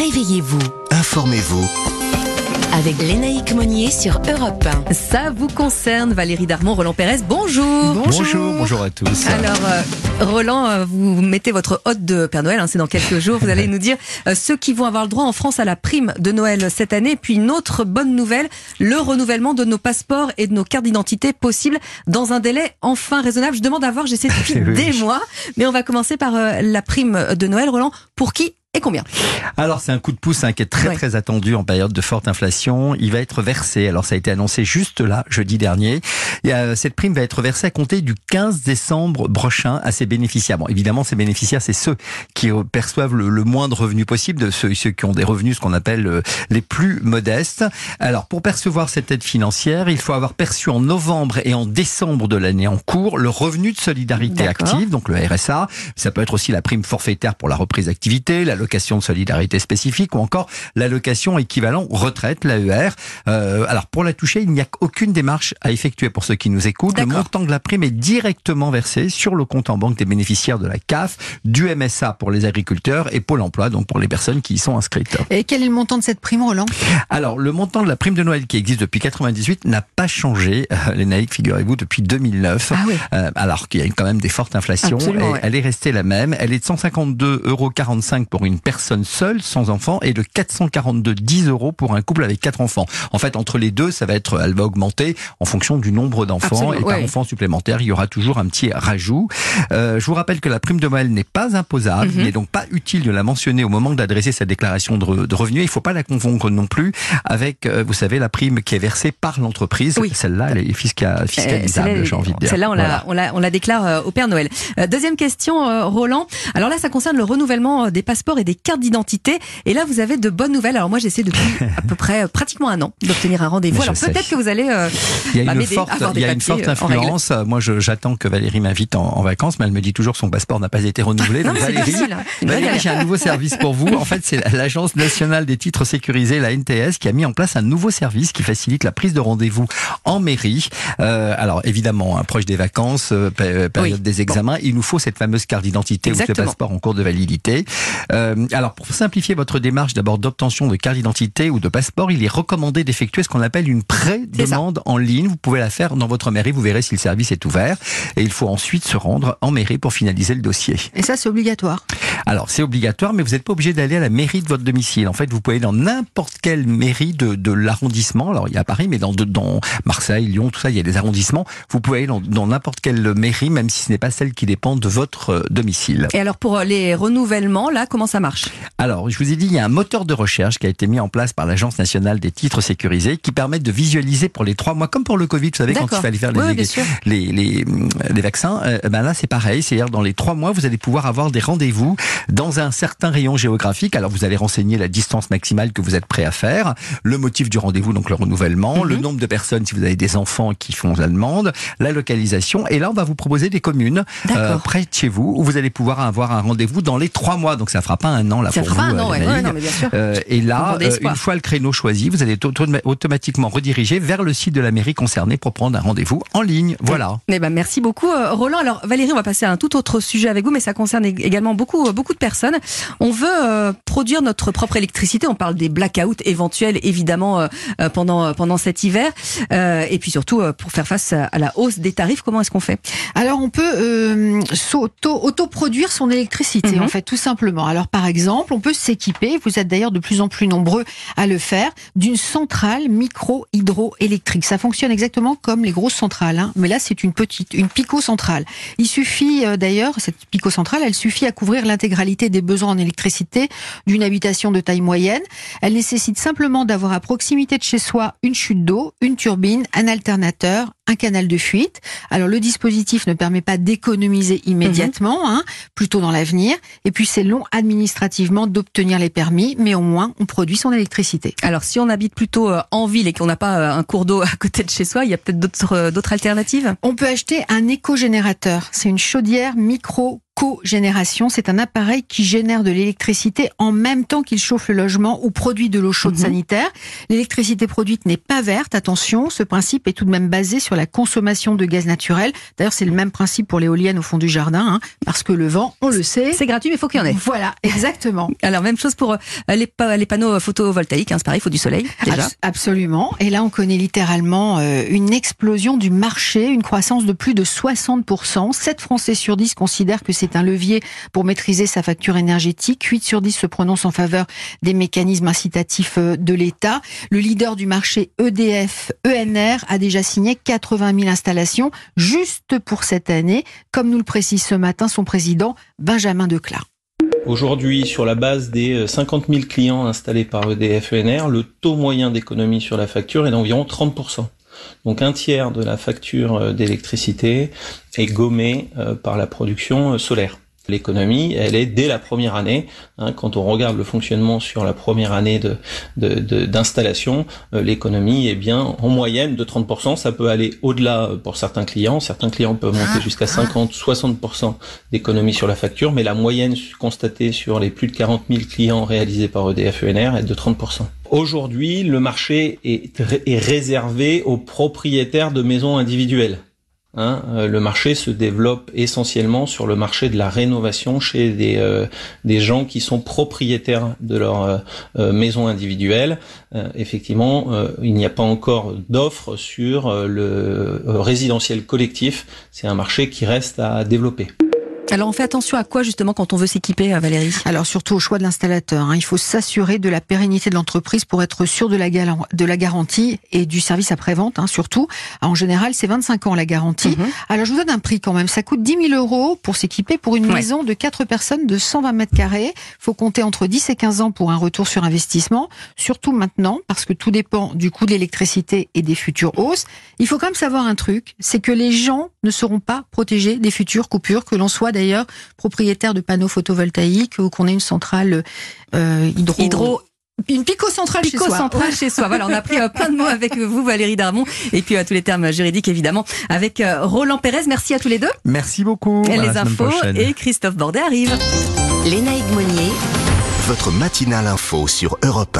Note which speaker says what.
Speaker 1: Réveillez-vous.
Speaker 2: Informez-vous.
Speaker 1: Avec Lénaïque Monnier sur Europe 1.
Speaker 3: Ça vous concerne, Valérie Darmon, Roland Pérez, bonjour
Speaker 4: Bonjour, bonjour à tous.
Speaker 3: Alors, euh, Roland, euh, vous mettez votre hôte de Père Noël, hein, c'est dans quelques jours. Vous allez nous dire euh, ceux qui vont avoir le droit en France à la prime de Noël cette année. Et puis une autre bonne nouvelle, le renouvellement de nos passeports et de nos cartes d'identité possible dans un délai enfin raisonnable. Je demande à voir, j'essaie depuis
Speaker 4: Oui,
Speaker 3: des mois. Mais on va commencer par euh, la prime de Noël. Roland, pour qui et combien
Speaker 4: Alors c'est un coup de pouce hein, qui est très très attendu en période de forte inflation. Il va être versé. Alors ça a été annoncé juste là jeudi dernier. Et, euh, cette prime va être versée à compter du 15 décembre prochain à ses bénéficiaires. Bon évidemment ces bénéficiaires c'est ceux qui euh, perçoivent le, le moins de revenus possible, de ceux, ceux qui ont des revenus ce qu'on appelle euh, les plus modestes. Alors pour percevoir cette aide financière, il faut avoir perçu en novembre et en décembre de l'année en cours le revenu de solidarité active, donc le RSA. Ça peut être aussi la prime forfaitaire pour la reprise d'activité, l'allocation de solidarité spécifique ou encore l'allocation équivalent retraite, l'AER. Euh, alors pour la toucher, il n'y a aucune démarche à effectuer pour ceux qui nous écoutent. Le montant de la prime est directement versé sur le compte en banque des bénéficiaires de la CAF, du MSA pour les agriculteurs et Pôle emploi, donc pour les personnes qui y sont inscrites.
Speaker 5: Et quel est le montant de cette prime, Roland?
Speaker 4: Alors, le montant de la prime de Noël qui existe depuis 98 n'a pas changé, euh, les naïcs, figurez-vous, depuis 2009.
Speaker 3: Ah oui.
Speaker 4: Euh, alors qu'il y a quand même des fortes inflations. Et
Speaker 3: ouais.
Speaker 4: Elle est restée la même. Elle est de 152,45 euros pour une personne seule, sans enfant, et de 442,10 euros pour un couple avec quatre enfants. En fait, entre les deux, ça va être, elle va augmenter en fonction du nombre d'enfants. Et par
Speaker 3: ouais.
Speaker 4: enfant supplémentaire, il y aura toujours un petit rajout. Euh, je vous rappelle que la prime de Noël n'est pas imposable.
Speaker 3: Mhm.
Speaker 4: Il n'est donc pas utile de la mentionner au moment d'adresser sa déclaration de, re- de revenus. Il ne faut pas la confondre non plus avec, euh, vous savez, la prime qui est versée par l'entreprise.
Speaker 3: Oui.
Speaker 4: Celle-là, elle est fisca-
Speaker 3: Euh,
Speaker 4: fiscalisable, j'ai envie de dire.
Speaker 3: Celle-là, on,
Speaker 4: Voilà.
Speaker 3: la, on, la, on la déclare au Père Noël. Euh, deuxième question, Roland. Alors là, ça concerne le renouvellement des passeports et des cartes d'identité. Et là, vous avez de bonnes nouvelles. Alors moi, j'essaie depuis à peu près euh, pratiquement un an d'obtenir un rendez-vous. Alors peut-être que vous allez euh,
Speaker 4: Il y a
Speaker 3: bah,
Speaker 4: une forte, il y a une forte
Speaker 3: euh,
Speaker 4: influence. Moi, j'attends que Valérie m'invite en, en vacances, mais elle me dit toujours que son passeport n'a pas été renouvelé. Donc, Valérie,
Speaker 3: hein.
Speaker 4: Valérie, j'ai un nouveau service pour vous. En fait, c'est l'Agence nationale des titres sécurisés, la NTS, qui a mis en place un nouveau service qui facilite la prise de rendez-vous en mairie. Euh, alors, évidemment, hein, proche des vacances, euh, pé- période
Speaker 3: Oui.
Speaker 4: des examens, il nous faut cette fameuse carte d'identité ou ce passeport en cours de validité. Euh, alors, pour simplifier votre démarche d'abord d'obtention de carte d'identité ou de passeport, il est recommandé d'effectuer ce qu'on appelle une pré-demande en ligne. Vous pouvez la faire dans votre mairie, vous verrez si le service est ouvert. Et il faut ensuite se rendre en mairie pour finaliser le dossier.
Speaker 5: Et ça, c'est obligatoire.
Speaker 4: Alors, c'est obligatoire, mais vous n'êtes pas obligé d'aller à la mairie de votre domicile. En fait, vous pouvez aller dans n'importe quelle mairie de, de l'arrondissement. Alors, il y a Paris, mais dans, dans Marseille, Lyon, tout ça, il y a des arrondissements. Vous pouvez aller dans, dans n'importe quelle mairie, même si ce n'est pas celle qui dépend de votre euh, domicile.
Speaker 3: Et alors pour euh, les renouvellements, là, comment ça marche
Speaker 4: Alors, je vous ai dit, il y a un moteur de recherche qui a été mis en place par l'Agence nationale des titres sécurisés qui permet de visualiser pour les trois mois, comme pour le Covid, vous savez, quand il fallait faire
Speaker 3: oui,
Speaker 4: les, les, les, les vaccins, euh, ben là, c'est pareil. C'est-à-dire, dans les trois mois, vous allez pouvoir avoir des rendez-vous dans un certain rayon géographique. Alors, vous allez renseigner la distance maximale que vous êtes prêt à faire, le motif du rendez-vous, donc le renouvellement,
Speaker 3: Mhm.
Speaker 4: le nombre de personnes, si vous avez des enfants qui font la demande, la localisation. Et là, on va vous proposer des communes euh, près de chez vous où vous allez pouvoir avoir un rendez-vous dans les trois mois. Donc, ça fera pas un an
Speaker 3: fera
Speaker 4: vous.
Speaker 3: un an, ouais.
Speaker 4: Lénaïque.
Speaker 3: Ouais, non, mais bien sûr.
Speaker 4: Et là, euh, une fois le créneau choisi, vous allez auto- automatiquement redirigé vers le site de la mairie concernée pour prendre un rendez-vous en ligne. Voilà.
Speaker 3: Eh ben, merci beaucoup, euh, Roland. Alors, Valérie, on va passer à un tout autre sujet avec vous, mais ça concerne ég- également beaucoup, euh, beaucoup de personnes. On veut euh, produire notre propre électricité. On parle des blackouts éventuels, évidemment, euh, pendant, pendant cet hiver. Euh, et puis surtout, euh, pour faire face à, la hausse des tarifs, comment est-ce qu'on fait?
Speaker 5: Alors, on peut euh, s'auto- autoproduire son électricité,
Speaker 3: Mhm.
Speaker 5: en fait, tout simplement. Alors, par exemple, on peut s'équiper, vous êtes d'ailleurs de plus en plus nombreux à le faire, d'une centrale micro-hydroélectrique. Ça fonctionne exactement comme les grosses centrales, hein, mais là, c'est une petite, une pico-centrale. Il suffit, euh, d'ailleurs, cette pico-centrale, elle suffit à couvrir l'intégralité des besoins en électricité d'une habitation de taille moyenne. Elle nécessite simplement d'avoir à proximité de chez soi une chute d'eau, une turbine, un alternateur, un canal de fuite. Alors le dispositif ne permet pas d'économiser immédiatement, hein, plutôt dans l'avenir. Et puis c'est long administrativement d'obtenir les permis, mais au moins on produit son électricité.
Speaker 3: Alors, si on habite plutôt euh, en ville et qu'on n'a pas euh, un cours d'eau à côté de chez soi, il y a peut-être d'autres euh, d'autres alternatives?
Speaker 5: On peut acheter un éco-générateur. C'est une chaudière micro cogénération. C'est un appareil qui génère de l'électricité en même temps qu'il chauffe le logement ou produit de l'eau chaude
Speaker 3: Mhm.
Speaker 5: sanitaire. L'électricité produite n'est pas verte. Attention, ce principe est tout de même basé sur la consommation de gaz naturel. D'ailleurs, c'est le même principe pour l'éolienne au fond du jardin, hein, parce que le vent, on le sait.
Speaker 3: C'est gratuit, mais il faut qu'il y en ait.
Speaker 5: Voilà, exactement.
Speaker 3: Alors, même chose pour euh, les, pa- les panneaux photovoltaïques. Hein, c'est pareil, il faut du soleil, déjà.
Speaker 5: Abs- Absolument. Et là, on connaît littéralement euh, une explosion du marché, une croissance de plus de 60%. 7 Français sur 10 considèrent que c'est un levier pour maîtriser sa facture énergétique. 8 sur 10 se prononcent en faveur des mécanismes incitatifs euh, de l'État. Le leader du marché EDF, ENR, a déjà signé 80 000 installations juste pour cette année, comme nous le précise ce matin son président Benjamin Declar.
Speaker 2: Aujourd'hui, sur la base des euh, 50 000 clients installés par EDF ENR, le taux moyen d'économie sur la facture est d'environ 30%. Donc un tiers de la facture euh, d'électricité est gommé euh, par la production euh, solaire. L'économie, elle est dès la première année. hein, quand on regarde le fonctionnement sur la première année de de- de- d'installation, euh, l'économie est bien en moyenne de 30%. Ça peut aller au-delà euh, pour certains clients. Certains clients peuvent monter jusqu'à 50-60% d'économie sur la facture, mais la moyenne constatée sur les plus de 40 000 clients réalisés par EDF ENR est de 30%. Aujourd'hui, le marché est, est réservé aux propriétaires de maisons individuelles. Hein, euh, le marché se développe essentiellement sur le marché de la rénovation chez des, euh, gens qui sont propriétaires de leur euh, maison individuelle. Effectivement, il n'y a pas encore d'offres sur le résidentiel collectif. C'est un marché qui reste à développer.
Speaker 3: Alors, on fait attention à quoi, justement, quand on veut s'équiper, euh, Valérie?
Speaker 5: Alors surtout au choix de l'installateur. hein. Il faut s'assurer de la pérennité de l'entreprise pour être sûr de la, de la garantie et du service après-vente, hein, surtout. En général, c'est 25 ans la garantie.
Speaker 3: Mhm.
Speaker 5: Alors je vous donne un prix quand même. Ça coûte 10 000 euros pour s'équiper pour une
Speaker 3: Ouais.
Speaker 5: maison de 4 personnes de 120 mètres carrés. faut compter entre 10 et 15 ans pour un retour sur investissement. Surtout maintenant, parce que tout dépend du coût de l'électricité et des futures hausses. Il faut quand même savoir un truc, c'est que les gens ne seront pas protégés des futures coupures, que l'on soit d'ailleurs propriétaire de panneaux photovoltaïques ou qu'on ait une centrale euh, hydro...
Speaker 3: Hydro
Speaker 5: Une pico-centrale chez soi.
Speaker 3: central chez soi. Voilà, on a appris euh, plein de mots avec vous, Valérie Darmon, et puis euh, tous les termes juridiques, évidemment, avec Roland Pérez. Merci à tous les deux.
Speaker 4: Merci beaucoup.
Speaker 3: Et
Speaker 4: À
Speaker 3: les infos,
Speaker 4: prochaine.
Speaker 3: et Christophe Bordet arrive.
Speaker 1: Lénaïque Monnier
Speaker 6: Votre matinale info sur Europe 1.